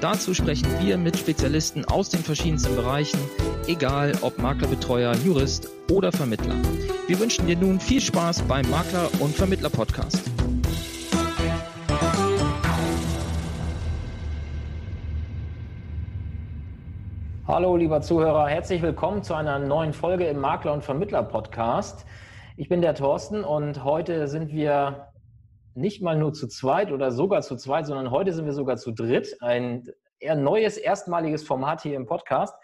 Dazu sprechen wir mit Spezialisten aus den verschiedensten Bereichen, egal ob Maklerbetreuer, Jurist oder Vermittler. Wir wünschen dir nun viel Spaß beim Makler- und Vermittler-Podcast. Hallo, lieber Zuhörer, herzlich willkommen zu einer neuen Folge im Makler- und Vermittler-Podcast. Ich bin der Thorsten und heute sind wir nicht mal nur zu zweit oder sogar zu zweit, sondern heute sind wir sogar zu dritt. Ein eher neues, erstmaliges Format hier im Podcast.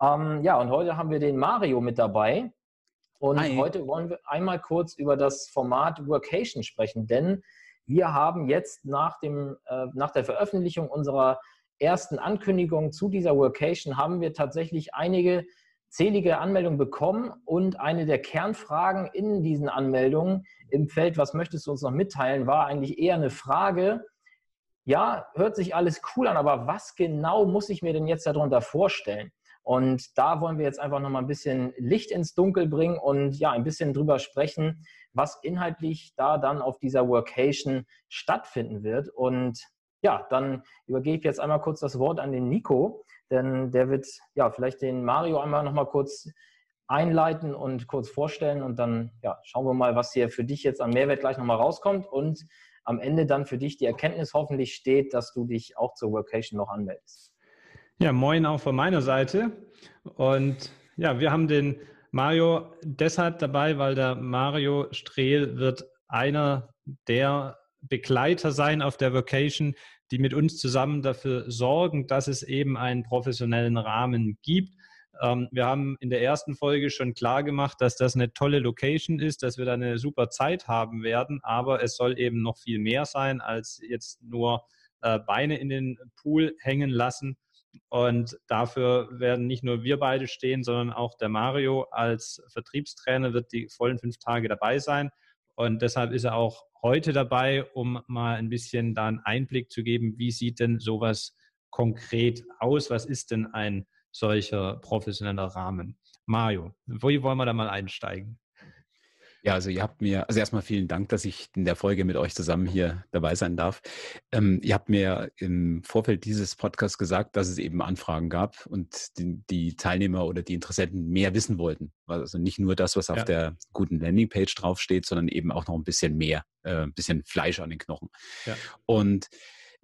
Ähm, ja, und heute haben wir den Mario mit dabei. Und Hi. heute wollen wir einmal kurz über das Format Workation sprechen, denn wir haben jetzt nach, dem, äh, nach der Veröffentlichung unserer ersten Ankündigung zu dieser Workation haben wir tatsächlich einige zählige Anmeldungen bekommen und eine der Kernfragen in diesen Anmeldungen im Feld, was möchtest du uns noch mitteilen, war eigentlich eher eine Frage, ja, hört sich alles cool an, aber was genau muss ich mir denn jetzt darunter vorstellen? Und da wollen wir jetzt einfach nochmal ein bisschen Licht ins Dunkel bringen und ja, ein bisschen drüber sprechen, was inhaltlich da dann auf dieser Workation stattfinden wird. Und ja, dann übergebe ich jetzt einmal kurz das Wort an den Nico, denn der wird ja vielleicht den Mario einmal nochmal kurz einleiten und kurz vorstellen und dann ja, schauen wir mal, was hier für dich jetzt an Mehrwert gleich nochmal rauskommt und am Ende dann für dich die Erkenntnis hoffentlich steht, dass du dich auch zur Workation noch anmeldest. Ja, moin auch von meiner Seite. Und ja, wir haben den Mario deshalb dabei, weil der Mario Strehl wird einer der Begleiter sein auf der Vocation, die mit uns zusammen dafür sorgen, dass es eben einen professionellen Rahmen gibt. Ähm, wir haben in der ersten Folge schon klar gemacht, dass das eine tolle Location ist, dass wir da eine super Zeit haben werden, aber es soll eben noch viel mehr sein, als jetzt nur äh, Beine in den Pool hängen lassen. Und dafür werden nicht nur wir beide stehen, sondern auch der Mario als Vertriebstrainer wird die vollen fünf Tage dabei sein. Und deshalb ist er auch heute dabei, um mal ein bisschen da einen Einblick zu geben, wie sieht denn sowas konkret aus? Was ist denn ein solcher professioneller Rahmen. Mario, wo wollen wir da mal einsteigen? Ja, also ihr habt mir, also erstmal vielen Dank, dass ich in der Folge mit euch zusammen hier dabei sein darf. Ähm, ihr habt mir im Vorfeld dieses Podcasts gesagt, dass es eben Anfragen gab und die, die Teilnehmer oder die Interessenten mehr wissen wollten. Also nicht nur das, was auf ja. der guten Landingpage draufsteht, sondern eben auch noch ein bisschen mehr, äh, ein bisschen Fleisch an den Knochen. Ja. Und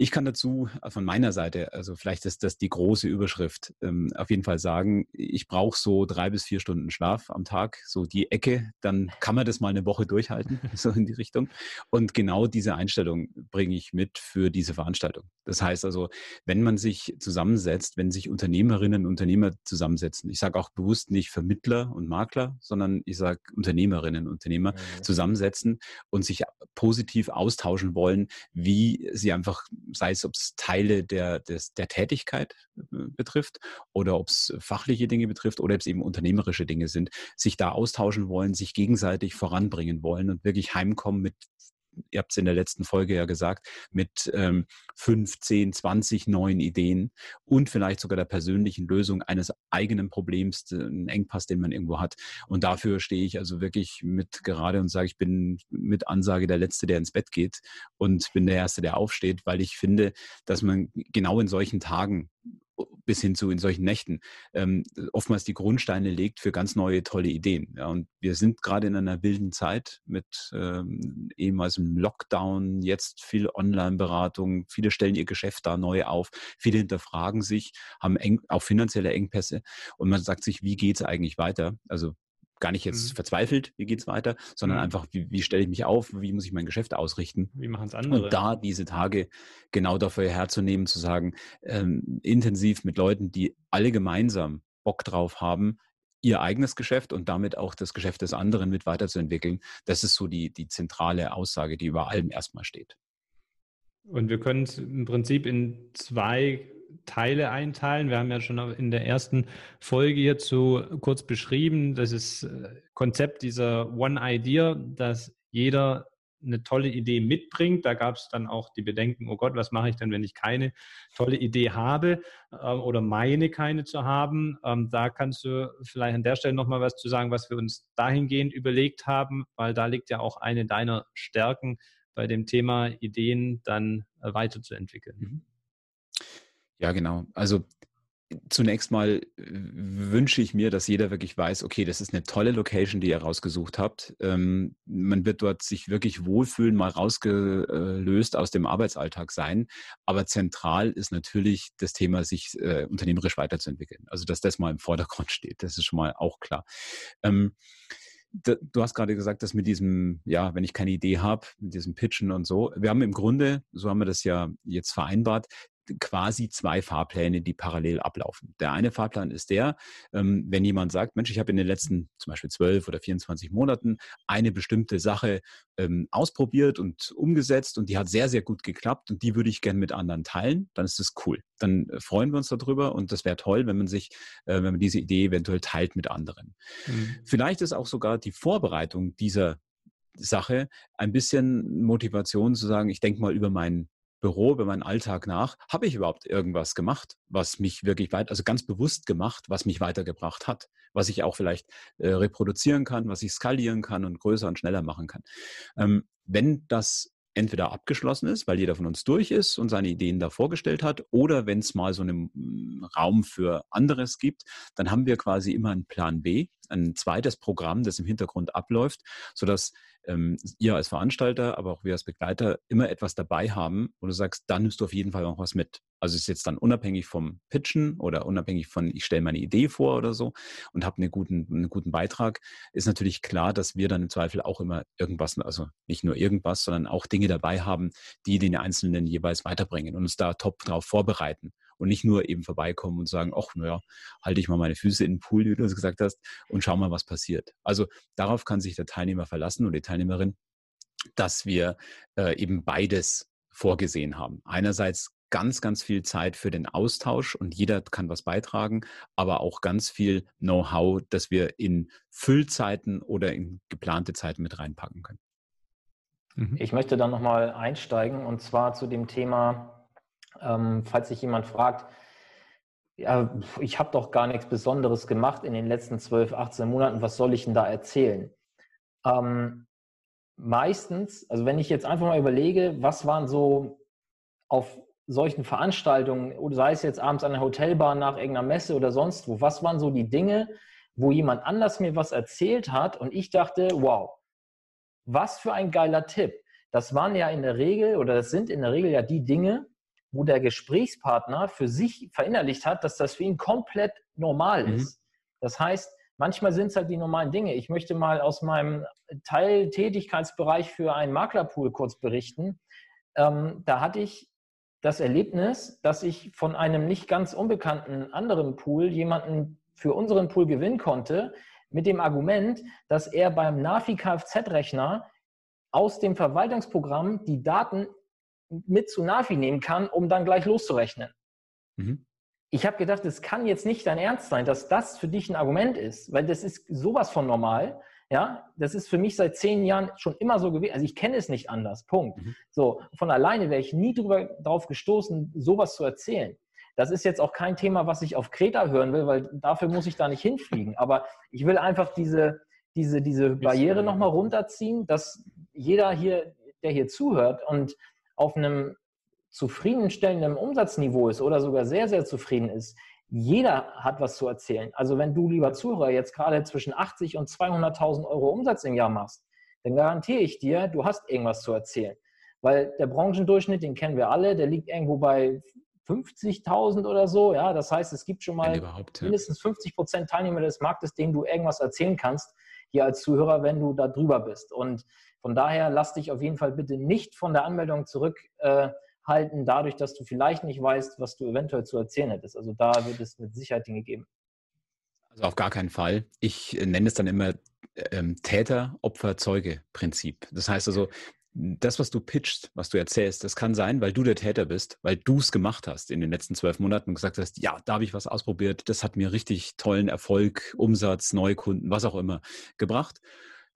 ich kann dazu äh, von meiner Seite, also vielleicht ist das die große Überschrift, ähm, auf jeden Fall sagen, ich brauche so drei bis vier Stunden Schlaf am Tag, so die Ecke, dann kann man das mal eine Woche durchhalten, so in die Richtung. Und genau diese Einstellung bringe ich mit für diese Veranstaltung. Das heißt also, wenn man sich zusammensetzt, wenn sich Unternehmerinnen und Unternehmer zusammensetzen, ich sage auch bewusst nicht Vermittler und Makler, sondern ich sage Unternehmerinnen und Unternehmer mhm. zusammensetzen und sich positiv austauschen wollen, wie sie einfach sei es, ob es Teile der, des, der Tätigkeit äh, betrifft oder ob es fachliche Dinge betrifft oder ob es eben unternehmerische Dinge sind, sich da austauschen wollen, sich gegenseitig voranbringen wollen und wirklich heimkommen mit ihr habt es in der letzten Folge ja gesagt, mit ähm, 5, 10, 20 neuen Ideen und vielleicht sogar der persönlichen Lösung eines eigenen Problems, einen Engpass, den man irgendwo hat. Und dafür stehe ich also wirklich mit gerade und sage, ich bin mit Ansage der Letzte, der ins Bett geht und bin der Erste, der aufsteht, weil ich finde, dass man genau in solchen Tagen bis hin zu in solchen Nächten ähm, oftmals die Grundsteine legt für ganz neue, tolle Ideen. Ja, und wir sind gerade in einer wilden Zeit mit ähm, ehemals im Lockdown, jetzt viel Online-Beratung, viele stellen ihr Geschäft da neu auf, viele hinterfragen sich, haben eng, auch finanzielle Engpässe und man sagt sich, wie geht es eigentlich weiter? Also gar nicht jetzt mhm. verzweifelt, wie geht's weiter, sondern mhm. einfach, wie, wie stelle ich mich auf, wie muss ich mein Geschäft ausrichten. Wie machen es andere? Und da diese Tage genau dafür herzunehmen, zu sagen, ähm, intensiv mit Leuten, die alle gemeinsam Bock drauf haben, ihr eigenes Geschäft und damit auch das Geschäft des anderen mit weiterzuentwickeln. Das ist so die, die zentrale Aussage, die über allem erstmal steht. Und wir können es im Prinzip in zwei Teile einteilen. Wir haben ja schon in der ersten Folge hierzu kurz beschrieben, das ist äh, Konzept dieser One Idea, dass jeder eine tolle Idee mitbringt. Da gab es dann auch die Bedenken, oh Gott, was mache ich denn, wenn ich keine tolle Idee habe äh, oder meine keine zu haben. Ähm, da kannst du vielleicht an der Stelle nochmal was zu sagen, was wir uns dahingehend überlegt haben, weil da liegt ja auch eine deiner Stärken bei dem Thema Ideen dann äh, weiterzuentwickeln. Mhm. Ja, genau. Also zunächst mal wünsche ich mir, dass jeder wirklich weiß, okay, das ist eine tolle Location, die ihr rausgesucht habt. Ähm, man wird dort sich wirklich wohlfühlen, mal rausgelöst aus dem Arbeitsalltag sein. Aber zentral ist natürlich das Thema, sich äh, unternehmerisch weiterzuentwickeln. Also, dass das mal im Vordergrund steht, das ist schon mal auch klar. Ähm, du hast gerade gesagt, dass mit diesem, ja, wenn ich keine Idee habe, mit diesem Pitchen und so, wir haben im Grunde, so haben wir das ja jetzt vereinbart, quasi zwei Fahrpläne, die parallel ablaufen. Der eine Fahrplan ist der, ähm, wenn jemand sagt, Mensch, ich habe in den letzten zum Beispiel zwölf oder 24 Monaten eine bestimmte Sache ähm, ausprobiert und umgesetzt und die hat sehr, sehr gut geklappt und die würde ich gerne mit anderen teilen, dann ist das cool. Dann äh, freuen wir uns darüber und das wäre toll, wenn man sich, äh, wenn man diese Idee eventuell teilt mit anderen. Mhm. Vielleicht ist auch sogar die Vorbereitung dieser Sache ein bisschen Motivation zu sagen, ich denke mal über meinen Büro, über meinen Alltag nach, habe ich überhaupt irgendwas gemacht, was mich wirklich weit, also ganz bewusst gemacht, was mich weitergebracht hat, was ich auch vielleicht äh, reproduzieren kann, was ich skalieren kann und größer und schneller machen kann. Ähm, wenn das entweder abgeschlossen ist, weil jeder von uns durch ist und seine Ideen da vorgestellt hat, oder wenn es mal so einen mm, Raum für anderes gibt, dann haben wir quasi immer einen Plan B, ein zweites Programm, das im Hintergrund abläuft, sodass ähm, ihr als Veranstalter, aber auch wir als Begleiter immer etwas dabei haben, wo du sagst, dann nimmst du auf jeden Fall noch was mit. Also ist jetzt dann unabhängig vom Pitchen oder unabhängig von, ich stelle meine Idee vor oder so und habe einen guten, einen guten Beitrag, ist natürlich klar, dass wir dann im Zweifel auch immer irgendwas, also nicht nur irgendwas, sondern auch Dinge dabei haben, die den Einzelnen jeweils weiterbringen und uns da top drauf vorbereiten und nicht nur eben vorbeikommen und sagen, ach, naja, halte ich mal meine Füße in den Pool, wie du es gesagt hast, und schau mal, was passiert. Also darauf kann sich der Teilnehmer verlassen oder die Teilnehmerin, dass wir äh, eben beides vorgesehen haben. Einerseits ganz, ganz viel Zeit für den Austausch und jeder kann was beitragen, aber auch ganz viel Know-how, das wir in Füllzeiten oder in geplante Zeiten mit reinpacken können. Mhm. Ich möchte dann nochmal einsteigen und zwar zu dem Thema ähm, falls sich jemand fragt, ja, ich habe doch gar nichts Besonderes gemacht in den letzten 12, 18 Monaten, was soll ich denn da erzählen? Ähm, meistens, also wenn ich jetzt einfach mal überlege, was waren so auf solchen Veranstaltungen, sei es jetzt abends an der Hotelbar nach irgendeiner Messe oder sonst wo, was waren so die Dinge, wo jemand anders mir was erzählt hat und ich dachte, wow, was für ein geiler Tipp. Das waren ja in der Regel oder das sind in der Regel ja die Dinge, wo der Gesprächspartner für sich verinnerlicht hat, dass das für ihn komplett normal mhm. ist. Das heißt, manchmal sind es halt die normalen Dinge. Ich möchte mal aus meinem Teiltätigkeitsbereich für einen Maklerpool kurz berichten. Ähm, da hatte ich das Erlebnis, dass ich von einem nicht ganz unbekannten anderen Pool jemanden für unseren Pool gewinnen konnte, mit dem Argument, dass er beim Navi Kfz-Rechner aus dem Verwaltungsprogramm die Daten mit zu Navi nehmen kann, um dann gleich loszurechnen. Mhm. Ich habe gedacht, es kann jetzt nicht dein Ernst sein, dass das für dich ein Argument ist, weil das ist sowas von normal. Ja, das ist für mich seit zehn Jahren schon immer so gewesen. Also ich kenne es nicht anders. Punkt. Mhm. So, von alleine wäre ich nie drüber, darauf gestoßen, sowas zu erzählen. Das ist jetzt auch kein Thema, was ich auf Kreta hören will, weil dafür muss ich da nicht hinfliegen. Aber ich will einfach diese, diese, diese Barriere nochmal runterziehen, dass jeder hier, der hier zuhört und auf einem zufriedenstellenden Umsatzniveau ist oder sogar sehr, sehr zufrieden ist, jeder hat was zu erzählen. Also wenn du, lieber Zuhörer, jetzt gerade zwischen 80 und 200.000 Euro Umsatz im Jahr machst, dann garantiere ich dir, du hast irgendwas zu erzählen. Weil der Branchendurchschnitt, den kennen wir alle, der liegt irgendwo bei 50.000 oder so. Ja, das heißt, es gibt schon mal mindestens 50 Prozent Teilnehmer des Marktes, denen du irgendwas erzählen kannst, hier als Zuhörer, wenn du da drüber bist. Und von daher lass dich auf jeden Fall bitte nicht von der Anmeldung zurückhalten, äh, dadurch, dass du vielleicht nicht weißt, was du eventuell zu erzählen hättest. Also da wird es mit Sicherheit Dinge geben. Also auf gar keinen Fall. Ich nenne es dann immer ähm, Täter-Opfer-Zeuge-Prinzip. Das heißt also, das, was du pitchst, was du erzählst, das kann sein, weil du der Täter bist, weil du es gemacht hast in den letzten zwölf Monaten und gesagt hast, ja, da habe ich was ausprobiert, das hat mir richtig tollen Erfolg, Umsatz, Neukunden, was auch immer gebracht.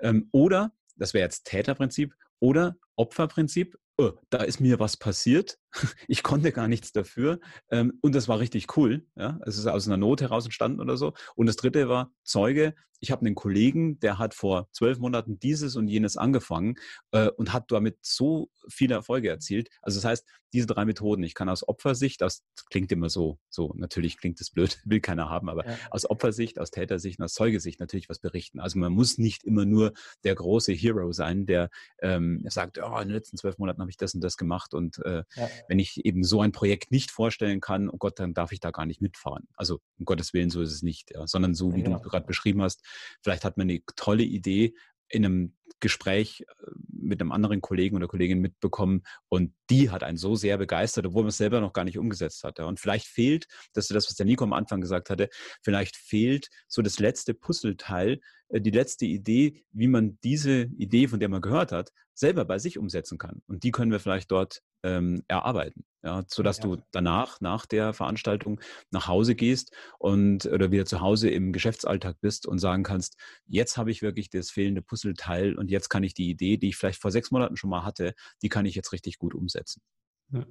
Ähm, oder, das wäre jetzt Täterprinzip, oder Opferprinzip, oh, da ist mir was passiert, ich konnte gar nichts dafür ähm, und das war richtig cool. Ja? Es ist aus einer Not heraus entstanden oder so. Und das dritte war Zeuge. Ich habe einen Kollegen, der hat vor zwölf Monaten dieses und jenes angefangen äh, und hat damit so viele Erfolge erzielt. Also das heißt, diese drei Methoden, ich kann aus Opfersicht, das klingt immer so, so natürlich klingt es blöd, will keiner haben, aber ja. aus Opfersicht, aus Tätersicht und aus Zeugesicht natürlich was berichten. Also man muss nicht immer nur der große Hero sein, der ähm, sagt, oh, in den letzten zwölf Monaten habe ich das und das gemacht und äh, ja wenn ich eben so ein Projekt nicht vorstellen kann, oh Gott, dann darf ich da gar nicht mitfahren. Also um Gottes Willen, so ist es nicht, ja, sondern so, wie ja. du gerade beschrieben hast, vielleicht hat man eine tolle Idee in einem Gespräch äh, mit einem anderen Kollegen oder Kollegin mitbekommen und die hat einen so sehr begeistert, obwohl man es selber noch gar nicht umgesetzt hatte. Und vielleicht fehlt, das ist das, was der Nico am Anfang gesagt hatte, vielleicht fehlt so das letzte Puzzleteil, die letzte Idee, wie man diese Idee, von der man gehört hat, selber bei sich umsetzen kann. Und die können wir vielleicht dort ähm, erarbeiten, ja, sodass ja. du danach, nach der Veranstaltung, nach Hause gehst und oder wieder zu Hause im Geschäftsalltag bist und sagen kannst, jetzt habe ich wirklich das fehlende Puzzleteil und jetzt kann ich die Idee, die ich vielleicht vor sechs Monaten schon mal hatte, die kann ich jetzt richtig gut umsetzen. Ja.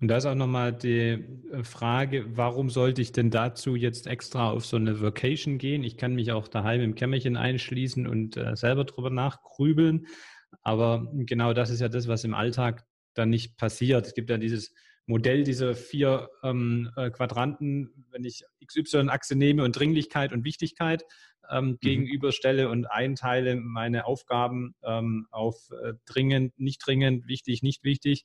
Und da ist auch nochmal die äh, Frage, warum sollte ich denn dazu jetzt extra auf so eine Vacation gehen? Ich kann mich auch daheim im Kämmerchen einschließen und äh, selber drüber nachgrübeln. Aber genau das ist ja das, was im Alltag dann nicht passiert. Es gibt ja dieses Modell dieser vier ähm, äh, Quadranten, wenn ich XY-Achse nehme und Dringlichkeit und Wichtigkeit ähm, mhm. gegenüberstelle und einteile meine Aufgaben ähm, auf äh, dringend, nicht dringend, wichtig, nicht wichtig.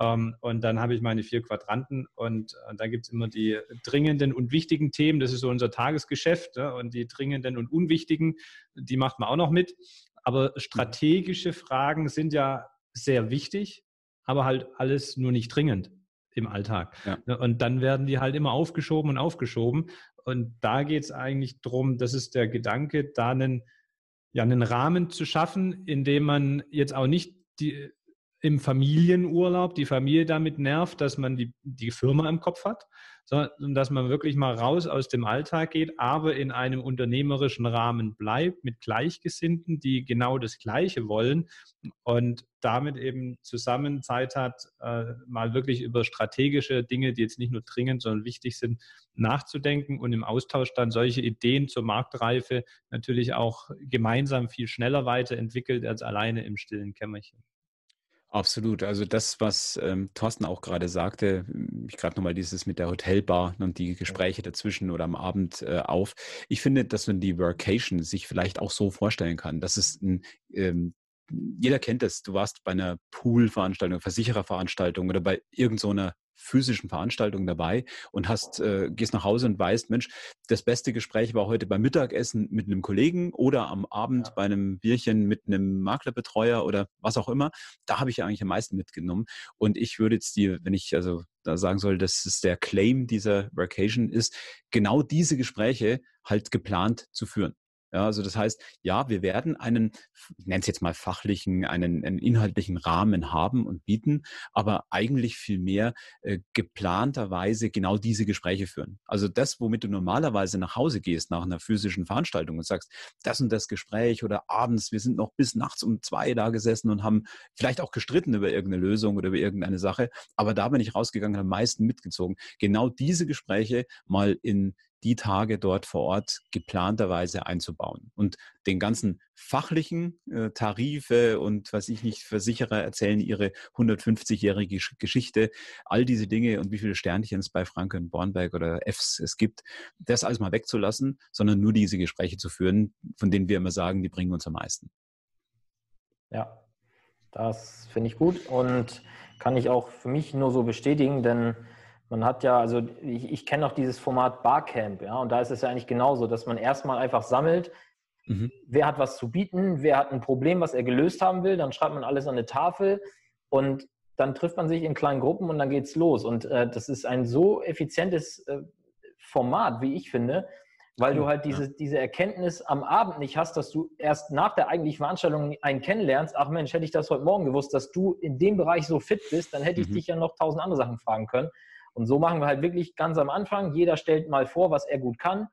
Ähm, und dann habe ich meine vier Quadranten und äh, da gibt es immer die dringenden und wichtigen Themen. Das ist so unser Tagesgeschäft. Ja, und die dringenden und unwichtigen, die macht man auch noch mit. Aber strategische Fragen sind ja sehr wichtig, aber halt alles nur nicht dringend im Alltag. Ja. Ne, und dann werden die halt immer aufgeschoben und aufgeschoben. Und da geht es eigentlich darum, das ist der Gedanke, da einen, ja, einen Rahmen zu schaffen, in dem man jetzt auch nicht die, im Familienurlaub die Familie damit nervt, dass man die, die Firma im Kopf hat, sondern dass man wirklich mal raus aus dem Alltag geht, aber in einem unternehmerischen Rahmen bleibt mit Gleichgesinnten, die genau das Gleiche wollen und damit eben zusammen Zeit hat, äh, mal wirklich über strategische Dinge, die jetzt nicht nur dringend, sondern wichtig sind, nachzudenken und im Austausch dann solche Ideen zur Marktreife natürlich auch gemeinsam viel schneller weiterentwickelt als alleine im stillen Kämmerchen. Absolut. Also das, was ähm, Thorsten auch gerade sagte, ich gerade nochmal dieses mit der Hotelbar und die Gespräche dazwischen oder am Abend äh, auf. Ich finde, dass man die Workation sich vielleicht auch so vorstellen kann, dass es ein ähm, jeder kennt es. Du warst bei einer Pool-Veranstaltung, Versichererveranstaltung oder bei irgendeiner so physischen Veranstaltung dabei und hast, äh, gehst nach Hause und weißt, Mensch, das beste Gespräch war heute beim Mittagessen mit einem Kollegen oder am Abend ja. bei einem Bierchen mit einem Maklerbetreuer oder was auch immer. Da habe ich ja eigentlich am meisten mitgenommen. Und ich würde jetzt dir, wenn ich also da sagen soll, dass es der Claim dieser Vacation ist, genau diese Gespräche halt geplant zu führen. Ja, also das heißt, ja, wir werden einen, ich nenne es jetzt mal fachlichen, einen, einen inhaltlichen Rahmen haben und bieten, aber eigentlich viel mehr äh, geplanterweise genau diese Gespräche führen. Also das, womit du normalerweise nach Hause gehst nach einer physischen Veranstaltung und sagst, das und das Gespräch oder abends, wir sind noch bis nachts um zwei da gesessen und haben vielleicht auch gestritten über irgendeine Lösung oder über irgendeine Sache, aber da bin ich rausgegangen und am meisten mitgezogen. Genau diese Gespräche mal in die Tage dort vor Ort geplanterweise einzubauen. Und den ganzen fachlichen äh, Tarife und was ich nicht, Versicherer erzählen ihre 150-jährige Geschichte, all diese Dinge und wie viele Sternchen es bei Franken, Bornberg oder Fs es gibt, das alles mal wegzulassen, sondern nur diese Gespräche zu führen, von denen wir immer sagen, die bringen uns am meisten. Ja, das finde ich gut und kann ich auch für mich nur so bestätigen, denn man hat ja, also ich, ich kenne auch dieses Format Barcamp, ja, und da ist es ja eigentlich genauso, dass man erstmal einfach sammelt, mhm. wer hat was zu bieten, wer hat ein Problem, was er gelöst haben will, dann schreibt man alles an eine Tafel und dann trifft man sich in kleinen Gruppen und dann geht's los. Und äh, das ist ein so effizientes äh, Format, wie ich finde, weil du halt diese, diese Erkenntnis am Abend nicht hast, dass du erst nach der eigentlichen Veranstaltung einen kennenlernst. Ach Mensch, hätte ich das heute Morgen gewusst, dass du in dem Bereich so fit bist, dann hätte ich mhm. dich ja noch tausend andere Sachen fragen können. Und so machen wir halt wirklich ganz am Anfang. Jeder stellt mal vor, was er gut kann.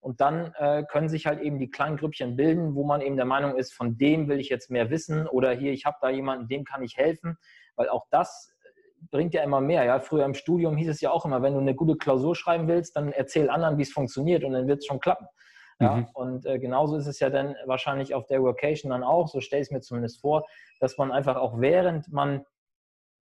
Und dann äh, können sich halt eben die kleinen Grüppchen bilden, wo man eben der Meinung ist, von dem will ich jetzt mehr wissen oder hier, ich habe da jemanden, dem kann ich helfen. Weil auch das bringt ja immer mehr. Ja? Früher im Studium hieß es ja auch immer, wenn du eine gute Klausur schreiben willst, dann erzähl anderen, wie es funktioniert und dann wird es schon klappen. Ja? Mhm. Und äh, genauso ist es ja dann wahrscheinlich auf der Workation dann auch, so stelle ich es mir zumindest vor, dass man einfach auch während man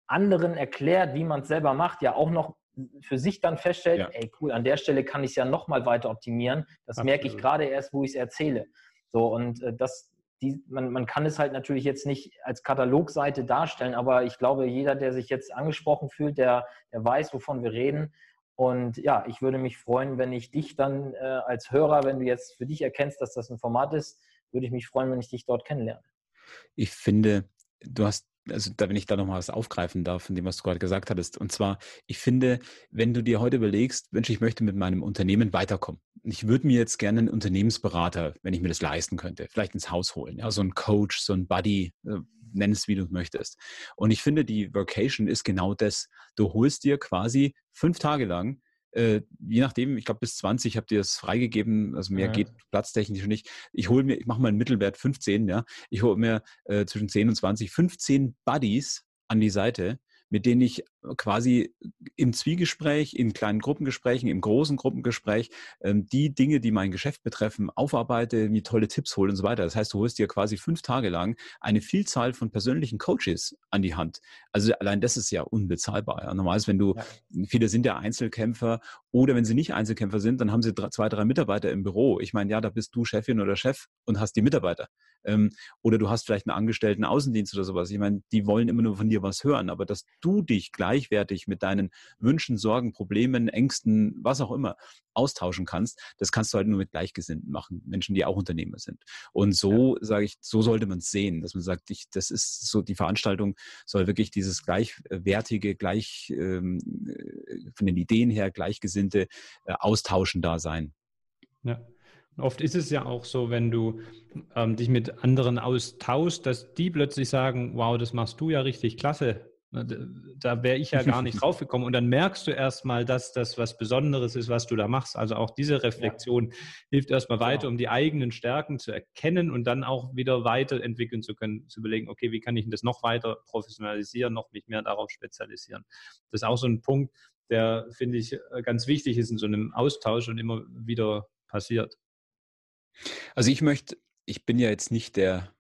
anderen erklärt, wie man es selber macht, ja auch noch für sich dann feststellt, ja. ey cool, an der Stelle kann ich es ja nochmal weiter optimieren. Das Absolut. merke ich gerade erst, wo ich es erzähle. So, und äh, das, die, man, man kann es halt natürlich jetzt nicht als Katalogseite darstellen, aber ich glaube, jeder, der sich jetzt angesprochen fühlt, der, der weiß, wovon wir reden. Und ja, ich würde mich freuen, wenn ich dich dann äh, als Hörer, wenn du jetzt für dich erkennst, dass das ein Format ist, würde ich mich freuen, wenn ich dich dort kennenlerne. Ich finde, du hast also da, wenn ich da nochmal was aufgreifen darf, von dem, was du gerade gesagt hattest. Und zwar, ich finde, wenn du dir heute überlegst, Mensch, ich möchte mit meinem Unternehmen weiterkommen. Ich würde mir jetzt gerne einen Unternehmensberater, wenn ich mir das leisten könnte, vielleicht ins Haus holen. Ja, so ein Coach, so ein Buddy, äh, nenn es wie du möchtest. Und ich finde, die Vocation ist genau das. Du holst dir quasi fünf Tage lang äh, je nachdem, ich glaube bis 20 habt ihr es freigegeben, also mehr ja. geht platztechnisch nicht. Ich hole mir, ich mache mal einen Mittelwert 15, ja. Ich hole mir äh, zwischen 10 und 20, 15 Buddies an die Seite, mit denen ich quasi im Zwiegespräch, in kleinen Gruppengesprächen, im großen Gruppengespräch ähm, die Dinge, die mein Geschäft betreffen, aufarbeite, mir tolle Tipps hole und so weiter. Das heißt, du holst dir quasi fünf Tage lang eine Vielzahl von persönlichen Coaches an die Hand. Also allein das ist ja unbezahlbar. Ja. Normal ist, wenn du, viele sind ja Einzelkämpfer oder wenn sie nicht Einzelkämpfer sind, dann haben sie drei, zwei, drei Mitarbeiter im Büro. Ich meine, ja, da bist du Chefin oder Chef und hast die Mitarbeiter. Ähm, oder du hast vielleicht einen Angestellten Außendienst oder sowas. Ich meine, die wollen immer nur von dir was hören, aber dass du dich gleichwertig mit deinen Wünschen, Sorgen, Problemen, Ängsten, was auch immer austauschen kannst, das kannst du halt nur mit Gleichgesinnten machen, Menschen, die auch Unternehmer sind. Und so ja. sage ich, so sollte man es sehen, dass man sagt, ich, das ist so, die Veranstaltung soll wirklich dieses gleichwertige, gleich ähm, äh, von den Ideen her gleichgesinnte äh, Austauschen da sein. Ja. Oft ist es ja auch so, wenn du ähm, dich mit anderen austauschst, dass die plötzlich sagen, wow, das machst du ja richtig klasse. Da wäre ich ja gar nicht drauf gekommen. Und dann merkst du erstmal, dass das was Besonderes ist, was du da machst. Also auch diese Reflexion ja. hilft erstmal genau. weiter, um die eigenen Stärken zu erkennen und dann auch wieder weiterentwickeln zu können, zu überlegen, okay, wie kann ich das noch weiter professionalisieren, noch mich mehr darauf spezialisieren. Das ist auch so ein Punkt, der, finde ich, ganz wichtig ist in so einem Austausch und immer wieder passiert. Also ich möchte, ich bin ja jetzt nicht der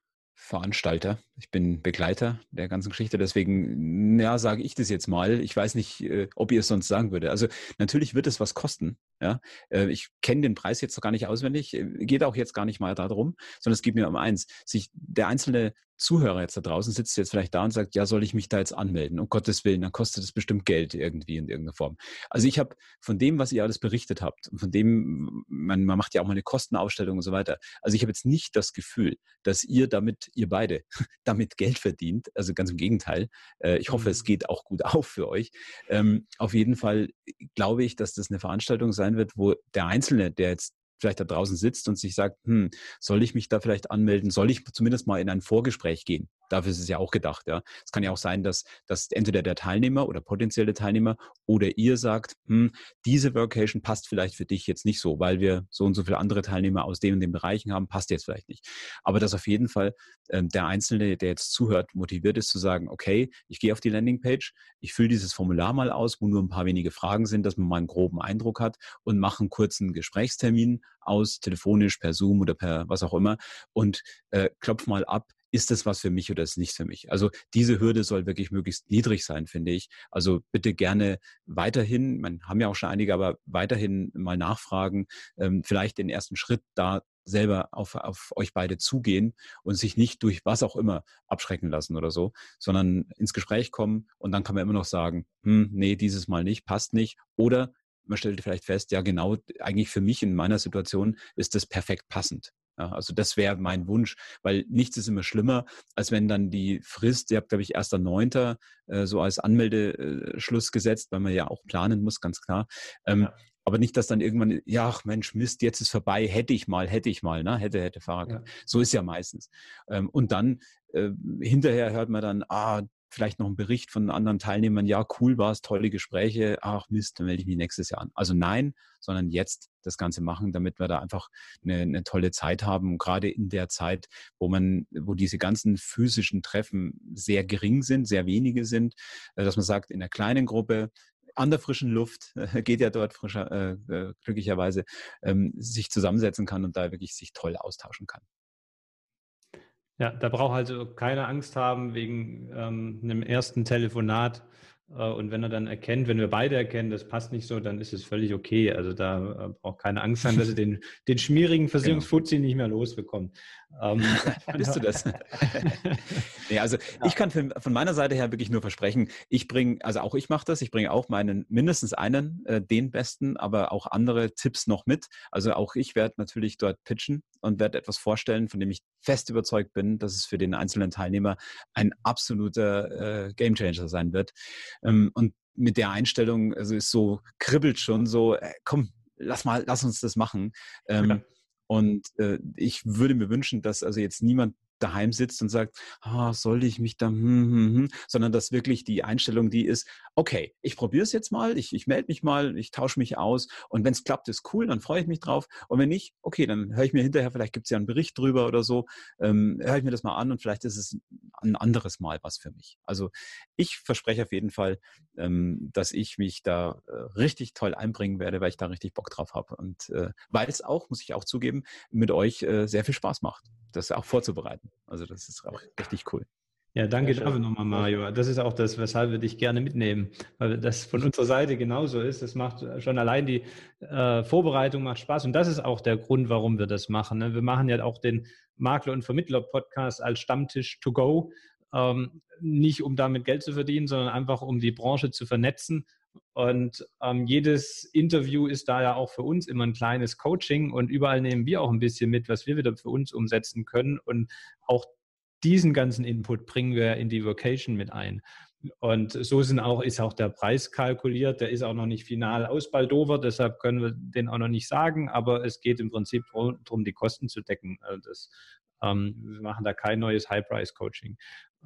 Veranstalter, ich bin Begleiter der ganzen Geschichte, deswegen, ja, sage ich das jetzt mal. Ich weiß nicht, äh, ob ihr es sonst sagen würde. Also natürlich wird es was kosten. Ja, äh, ich kenne den Preis jetzt noch gar nicht auswendig, äh, geht auch jetzt gar nicht mal darum, sondern es geht mir um eins, sich der einzelne Zuhörer jetzt da draußen sitzt jetzt vielleicht da und sagt, ja, soll ich mich da jetzt anmelden? Um Gottes Willen, dann kostet es bestimmt Geld irgendwie in irgendeiner Form. Also ich habe von dem, was ihr alles berichtet habt, von dem, man, man macht ja auch mal eine Kostenausstellung und so weiter. Also ich habe jetzt nicht das Gefühl, dass ihr damit, ihr beide, damit Geld verdient. Also ganz im Gegenteil. Äh, ich hoffe, es mhm. geht auch gut auf für euch. Ähm, auf jeden Fall glaube ich, dass das eine Veranstaltung sein wird, wo der Einzelne, der jetzt vielleicht da draußen sitzt und sich sagt, hm, soll ich mich da vielleicht anmelden? Soll ich zumindest mal in ein Vorgespräch gehen? Dafür ist es ja auch gedacht. Ja. Es kann ja auch sein, dass, dass entweder der Teilnehmer oder potenzielle Teilnehmer oder ihr sagt, hm, diese Workation passt vielleicht für dich jetzt nicht so, weil wir so und so viele andere Teilnehmer aus den und den Bereichen haben, passt jetzt vielleicht nicht. Aber dass auf jeden Fall ähm, der Einzelne, der jetzt zuhört, motiviert ist zu sagen, okay, ich gehe auf die Landingpage, ich fülle dieses Formular mal aus, wo nur ein paar wenige Fragen sind, dass man mal einen groben Eindruck hat und mache einen kurzen Gesprächstermin aus, telefonisch, per Zoom oder per was auch immer und äh, klopf mal ab, ist das was für mich oder ist es nicht für mich? Also diese Hürde soll wirklich möglichst niedrig sein, finde ich. Also bitte gerne weiterhin, man haben ja auch schon einige, aber weiterhin mal nachfragen, ähm, vielleicht den ersten Schritt da selber auf, auf euch beide zugehen und sich nicht durch was auch immer abschrecken lassen oder so, sondern ins Gespräch kommen und dann kann man immer noch sagen, hm, nee, dieses Mal nicht, passt nicht. Oder man stellt vielleicht fest, ja genau, eigentlich für mich in meiner Situation ist das perfekt passend. Ja, also das wäre mein Wunsch, weil nichts ist immer schlimmer, als wenn dann die Frist, ihr habt, glaube ich, 1.9. Äh, so als Anmeldeschluss gesetzt, weil man ja auch planen muss, ganz klar. Ähm, ja. Aber nicht, dass dann irgendwann, ja, ach Mensch, Mist, jetzt ist vorbei, hätte ich mal, hätte ich mal, ne? hätte, hätte Fahrrad. Ja. So ist ja meistens. Ähm, und dann äh, hinterher hört man dann, ah, vielleicht noch ein Bericht von anderen Teilnehmern, ja, cool war es, tolle Gespräche, ach Mist, dann melde ich mich nächstes Jahr an. Also nein, sondern jetzt das Ganze machen, damit wir da einfach eine, eine tolle Zeit haben. gerade in der Zeit, wo man, wo diese ganzen physischen Treffen sehr gering sind, sehr wenige sind, äh, dass man sagt, in einer kleinen Gruppe, an der frischen Luft, geht ja dort frischer, äh, äh, glücklicherweise, ähm, sich zusammensetzen kann und da wirklich sich toll austauschen kann. Ja, da braucht also keine Angst haben wegen ähm, einem ersten Telefonat. Äh, und wenn er dann erkennt, wenn wir beide erkennen, das passt nicht so, dann ist es völlig okay. Also da äh, braucht keine Angst sein, dass er den, den schmierigen. Versicherungsfuzzi genau. nicht mehr losbekommt. Ähm, Bist du das? nee, also ja. ich kann von meiner Seite her wirklich nur versprechen, ich bringe, also auch ich mache das, ich bringe auch meinen, mindestens einen, äh, den besten, aber auch andere Tipps noch mit. Also auch ich werde natürlich dort pitchen und werde etwas vorstellen, von dem ich fest überzeugt bin, dass es für den einzelnen Teilnehmer ein absoluter äh, Gamechanger sein wird. Ähm, und mit der Einstellung, also ist so, kribbelt schon so, äh, komm, lass mal, lass uns das machen. Ähm, ja. Und äh, ich würde mir wünschen, dass also jetzt niemand daheim sitzt und sagt, ah, soll ich mich da, hm, hm, hm, sondern dass wirklich die Einstellung die ist, okay, ich probiere es jetzt mal, ich, ich melde mich mal, ich tausche mich aus und wenn es klappt, ist cool, dann freue ich mich drauf. Und wenn nicht, okay, dann höre ich mir hinterher, vielleicht gibt es ja einen Bericht drüber oder so, ähm, höre ich mir das mal an und vielleicht ist es ein anderes Mal was für mich. Also ich verspreche auf jeden Fall, ähm, dass ich mich da äh, richtig toll einbringen werde, weil ich da richtig Bock drauf habe. Und äh, weil es auch, muss ich auch zugeben, mit euch äh, sehr viel Spaß macht das auch vorzubereiten. Also das ist auch richtig cool. Ja, danke dafür nochmal, Mario. Das ist auch das, weshalb wir dich gerne mitnehmen, weil das von unserer Seite genauso ist. Das macht schon allein die äh, Vorbereitung macht Spaß und das ist auch der Grund, warum wir das machen. Ne? Wir machen ja auch den Makler- und Vermittler-Podcast als Stammtisch to go, ähm, nicht um damit Geld zu verdienen, sondern einfach um die Branche zu vernetzen und ähm, jedes Interview ist da ja auch für uns immer ein kleines Coaching und überall nehmen wir auch ein bisschen mit, was wir wieder für uns umsetzen können. Und auch diesen ganzen Input bringen wir in die Vocation mit ein. Und so sind auch, ist auch der Preis kalkuliert. Der ist auch noch nicht final ausbaldowert, deshalb können wir den auch noch nicht sagen. Aber es geht im Prinzip darum, die Kosten zu decken. Also das, wir machen da kein neues High-Price-Coaching.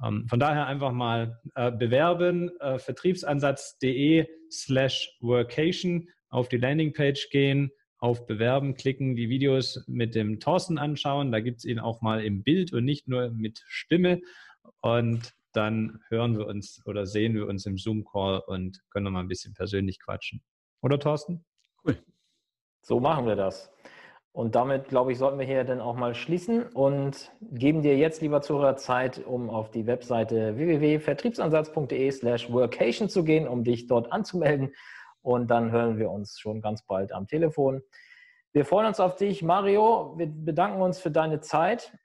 Ähm, von daher einfach mal äh, bewerben, äh, vertriebsansatz.de slash workation auf die Landingpage gehen, auf Bewerben klicken, die Videos mit dem Thorsten anschauen. Da gibt es ihn auch mal im Bild und nicht nur mit Stimme. Und dann hören wir uns oder sehen wir uns im Zoom-Call und können noch mal ein bisschen persönlich quatschen. Oder Thorsten? Cool. So machen wir das. Und damit, glaube ich, sollten wir hier dann auch mal schließen und geben dir jetzt, lieber Zuhörer, Zeit, um auf die Webseite www.vertriebsansatz.de slash workation zu gehen, um dich dort anzumelden. Und dann hören wir uns schon ganz bald am Telefon. Wir freuen uns auf dich, Mario. Wir bedanken uns für deine Zeit.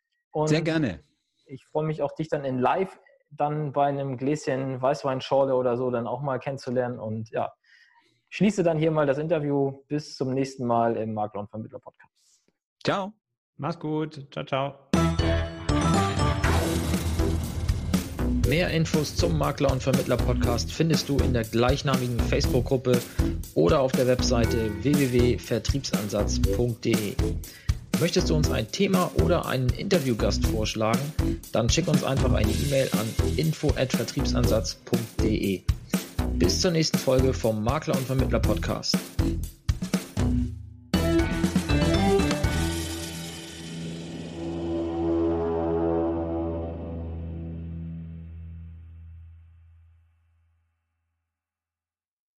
Sehr gerne. Ich freue mich auch, dich dann in live dann bei einem Gläschen Weißweinschorle oder so dann auch mal kennenzulernen. Und ja, schließe dann hier mal das Interview. Bis zum nächsten Mal im Makler und Vermittler Podcast. Ciao. Mach's gut. Ciao, ciao. Mehr Infos zum Makler und Vermittler Podcast findest du in der gleichnamigen Facebook-Gruppe oder auf der Webseite www.vertriebsansatz.de. Möchtest du uns ein Thema oder einen Interviewgast vorschlagen? Dann schick uns einfach eine E-Mail an info@vertriebsansatz.de. Bis zur nächsten Folge vom Makler und Vermittler Podcast.